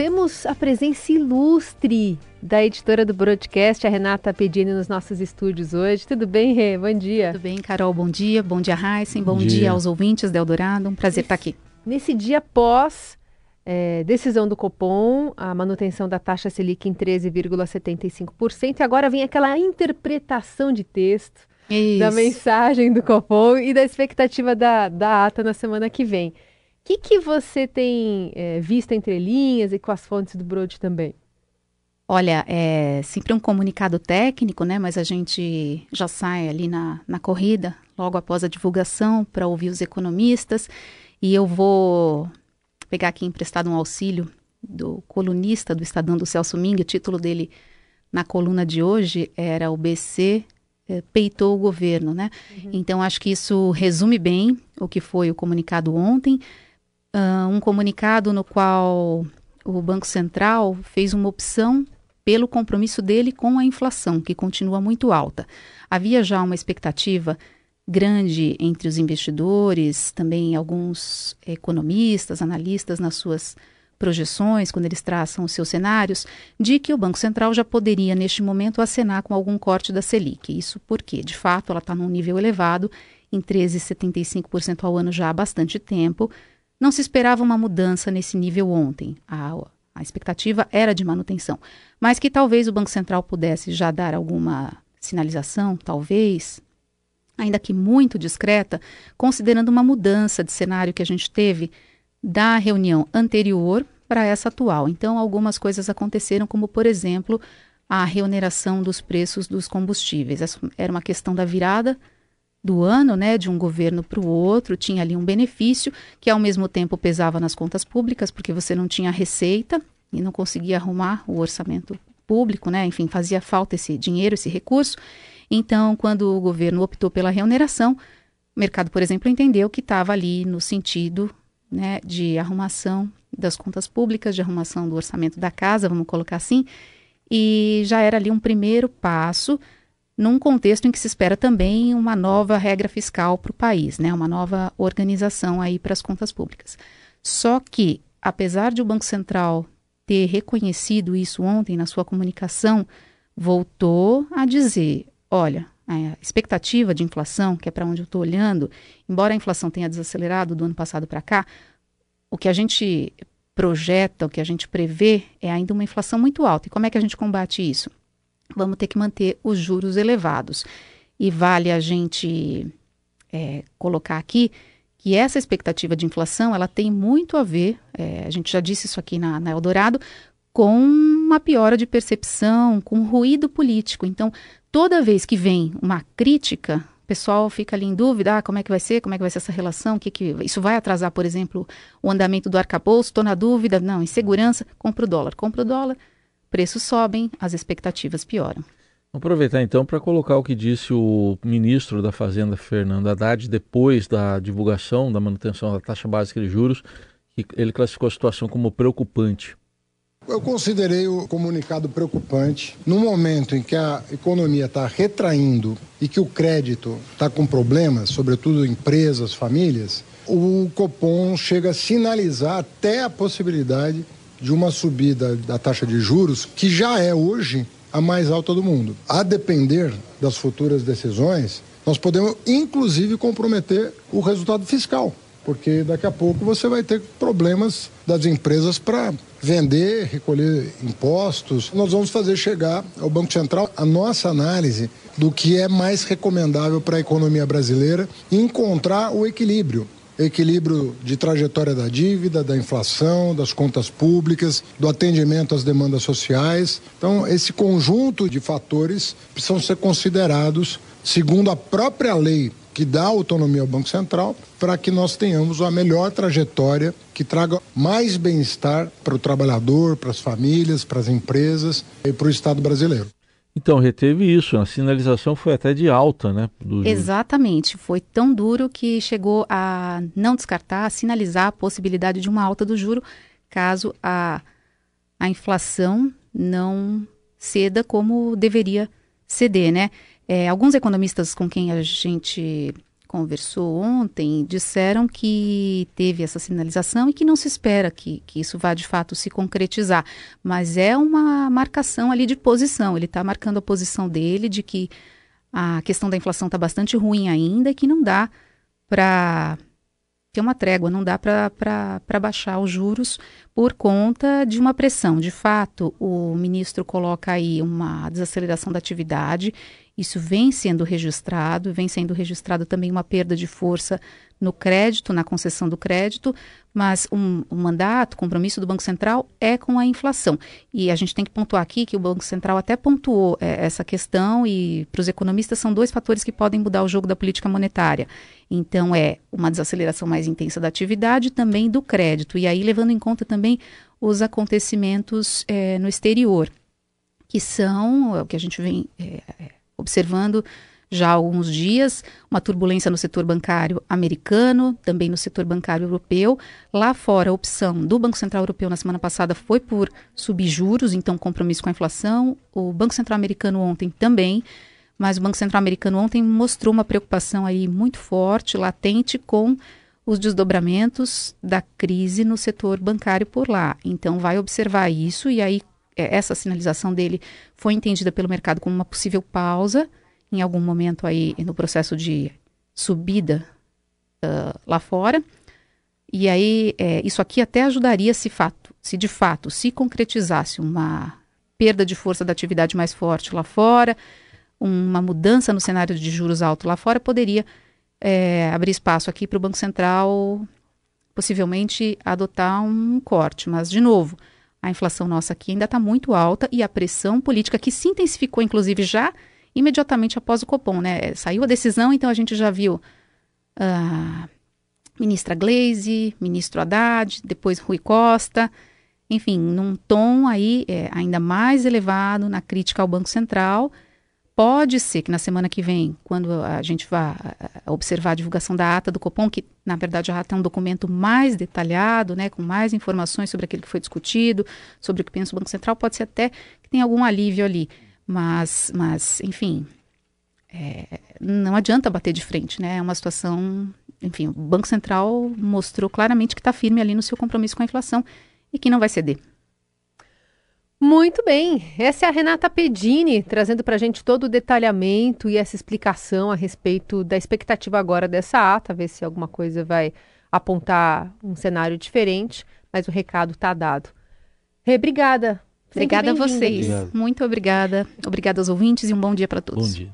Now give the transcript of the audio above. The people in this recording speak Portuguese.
temos a presença ilustre da editora do broadcast, a Renata Pedini, nos nossos estúdios hoje. Tudo bem, Rê? Bom dia. Tudo bem, Carol? Bom dia. Bom dia, Heisen. Bom, bom dia. dia. aos ouvintes da Eldorado. Um prazer estar aqui. Nesse dia pós é, decisão do Copom, a manutenção da taxa Selic em 13,75%, e agora vem aquela interpretação de texto Isso. da mensagem do Copom e da expectativa da, da ata na semana que vem. O que, que você tem é, visto entre linhas e com as fontes do Broad também? Olha, é sempre um comunicado técnico, né? Mas a gente já sai ali na, na corrida, logo após a divulgação, para ouvir os economistas. E eu vou pegar aqui emprestado um auxílio do colunista do Estadão do Celso Ming. O título dele na coluna de hoje era o BC é, peitou o governo, né? Uhum. Então acho que isso resume bem o que foi o comunicado ontem. Uh, um comunicado no qual o Banco Central fez uma opção pelo compromisso dele com a inflação, que continua muito alta. Havia já uma expectativa grande entre os investidores, também alguns economistas, analistas nas suas projeções, quando eles traçam os seus cenários, de que o Banco Central já poderia, neste momento, acenar com algum corte da Selic. Isso porque, de fato, ela está num nível elevado, em 13,75% ao ano já há bastante tempo. Não se esperava uma mudança nesse nível ontem. A, a expectativa era de manutenção, mas que talvez o Banco Central pudesse já dar alguma sinalização, talvez, ainda que muito discreta, considerando uma mudança de cenário que a gente teve da reunião anterior para essa atual. Então, algumas coisas aconteceram, como, por exemplo, a reoneração dos preços dos combustíveis. Essa era uma questão da virada do ano, né, de um governo para o outro, tinha ali um benefício que ao mesmo tempo pesava nas contas públicas, porque você não tinha receita e não conseguia arrumar o orçamento público, né? Enfim, fazia falta esse dinheiro, esse recurso. Então, quando o governo optou pela remuneração, o mercado, por exemplo, entendeu que estava ali no sentido né, de arrumação das contas públicas, de arrumação do orçamento da casa, vamos colocar assim, e já era ali um primeiro passo num contexto em que se espera também uma nova regra fiscal para o país, né, uma nova organização aí para as contas públicas. Só que, apesar de o Banco Central ter reconhecido isso ontem na sua comunicação, voltou a dizer: olha, a expectativa de inflação, que é para onde eu estou olhando, embora a inflação tenha desacelerado do ano passado para cá, o que a gente projeta, o que a gente prevê é ainda uma inflação muito alta. E como é que a gente combate isso? Vamos ter que manter os juros elevados. E vale a gente é, colocar aqui que essa expectativa de inflação ela tem muito a ver, é, a gente já disse isso aqui na, na Eldorado, com uma piora de percepção, com ruído político. Então, toda vez que vem uma crítica, o pessoal fica ali em dúvida, ah, como é que vai ser, como é que vai ser essa relação, que, que isso vai atrasar, por exemplo, o andamento do arcabouço, estou na dúvida, não, insegurança, compra o dólar, compra o dólar, preços sobem, as expectativas pioram. Vamos aproveitar então para colocar o que disse o ministro da Fazenda, Fernando Haddad, depois da divulgação da manutenção da taxa básica de juros, que ele classificou a situação como preocupante. Eu considerei o comunicado preocupante. No momento em que a economia está retraindo e que o crédito está com problemas, sobretudo empresas, famílias, o Copom chega a sinalizar até a possibilidade de uma subida da taxa de juros que já é hoje a mais alta do mundo. A depender das futuras decisões, nós podemos inclusive comprometer o resultado fiscal, porque daqui a pouco você vai ter problemas das empresas para vender, recolher impostos. Nós vamos fazer chegar ao Banco Central a nossa análise do que é mais recomendável para a economia brasileira e encontrar o equilíbrio equilíbrio de trajetória da dívida, da inflação, das contas públicas, do atendimento às demandas sociais. Então, esse conjunto de fatores precisam ser considerados segundo a própria lei que dá autonomia ao Banco Central, para que nós tenhamos a melhor trajetória que traga mais bem-estar para o trabalhador, para as famílias, para as empresas e para o Estado brasileiro. Então, reteve isso, a sinalização foi até de alta, né? Exatamente, foi tão duro que chegou a não descartar, a sinalizar a possibilidade de uma alta do juro caso a, a inflação não ceda como deveria ceder, né? É, alguns economistas com quem a gente conversou ontem disseram que teve essa sinalização e que não se espera que, que isso vá de fato se concretizar. Mas é uma marcação ali de posição. Ele está marcando a posição dele de que a questão da inflação está bastante ruim ainda e que não dá para ter uma trégua, não dá para baixar os juros por conta de uma pressão. De fato, o ministro coloca aí uma desaceleração da atividade isso vem sendo registrado, vem sendo registrado também uma perda de força no crédito, na concessão do crédito, mas um, o mandato, o compromisso do Banco Central é com a inflação. E a gente tem que pontuar aqui que o Banco Central até pontuou é, essa questão e para os economistas são dois fatores que podem mudar o jogo da política monetária. Então é uma desaceleração mais intensa da atividade e também do crédito. E aí levando em conta também os acontecimentos é, no exterior, que são é, o que a gente vem é, observando já há alguns dias uma turbulência no setor bancário americano, também no setor bancário europeu. Lá fora, a opção do Banco Central Europeu na semana passada foi por subir juros, então compromisso com a inflação. O Banco Central Americano ontem também, mas o Banco Central Americano ontem mostrou uma preocupação aí muito forte, latente com os desdobramentos da crise no setor bancário por lá. Então vai observar isso e aí essa sinalização dele foi entendida pelo mercado como uma possível pausa em algum momento aí no processo de subida uh, lá fora. E aí é, isso aqui até ajudaria se fato, se de fato se concretizasse uma perda de força da atividade mais forte lá fora, uma mudança no cenário de juros alto lá fora, poderia é, abrir espaço aqui para o Banco Central possivelmente adotar um corte. Mas, de novo, a inflação nossa aqui ainda está muito alta e a pressão política que se intensificou, inclusive, já imediatamente após o Copom, né? Saiu a decisão, então a gente já viu a ministra Glaze, ministro Haddad, depois Rui Costa, enfim, num tom aí é, ainda mais elevado na crítica ao Banco Central Pode ser que na semana que vem, quando a gente vá observar a divulgação da ata do Copom, que na verdade a ata é um documento mais detalhado, né, com mais informações sobre aquilo que foi discutido, sobre o que pensa o Banco Central, pode ser até que tenha algum alívio ali. Mas, mas enfim, é, não adianta bater de frente, né? É uma situação. Enfim, o Banco Central mostrou claramente que está firme ali no seu compromisso com a inflação e que não vai ceder. Muito bem, essa é a Renata Pedini trazendo para a gente todo o detalhamento e essa explicação a respeito da expectativa agora dessa ata, ver se alguma coisa vai apontar um cenário diferente, mas o recado está dado. Rê, obrigada. Obrigada a vocês. Obrigado. Muito obrigada. Obrigada aos ouvintes e um bom dia para todos. Bom dia.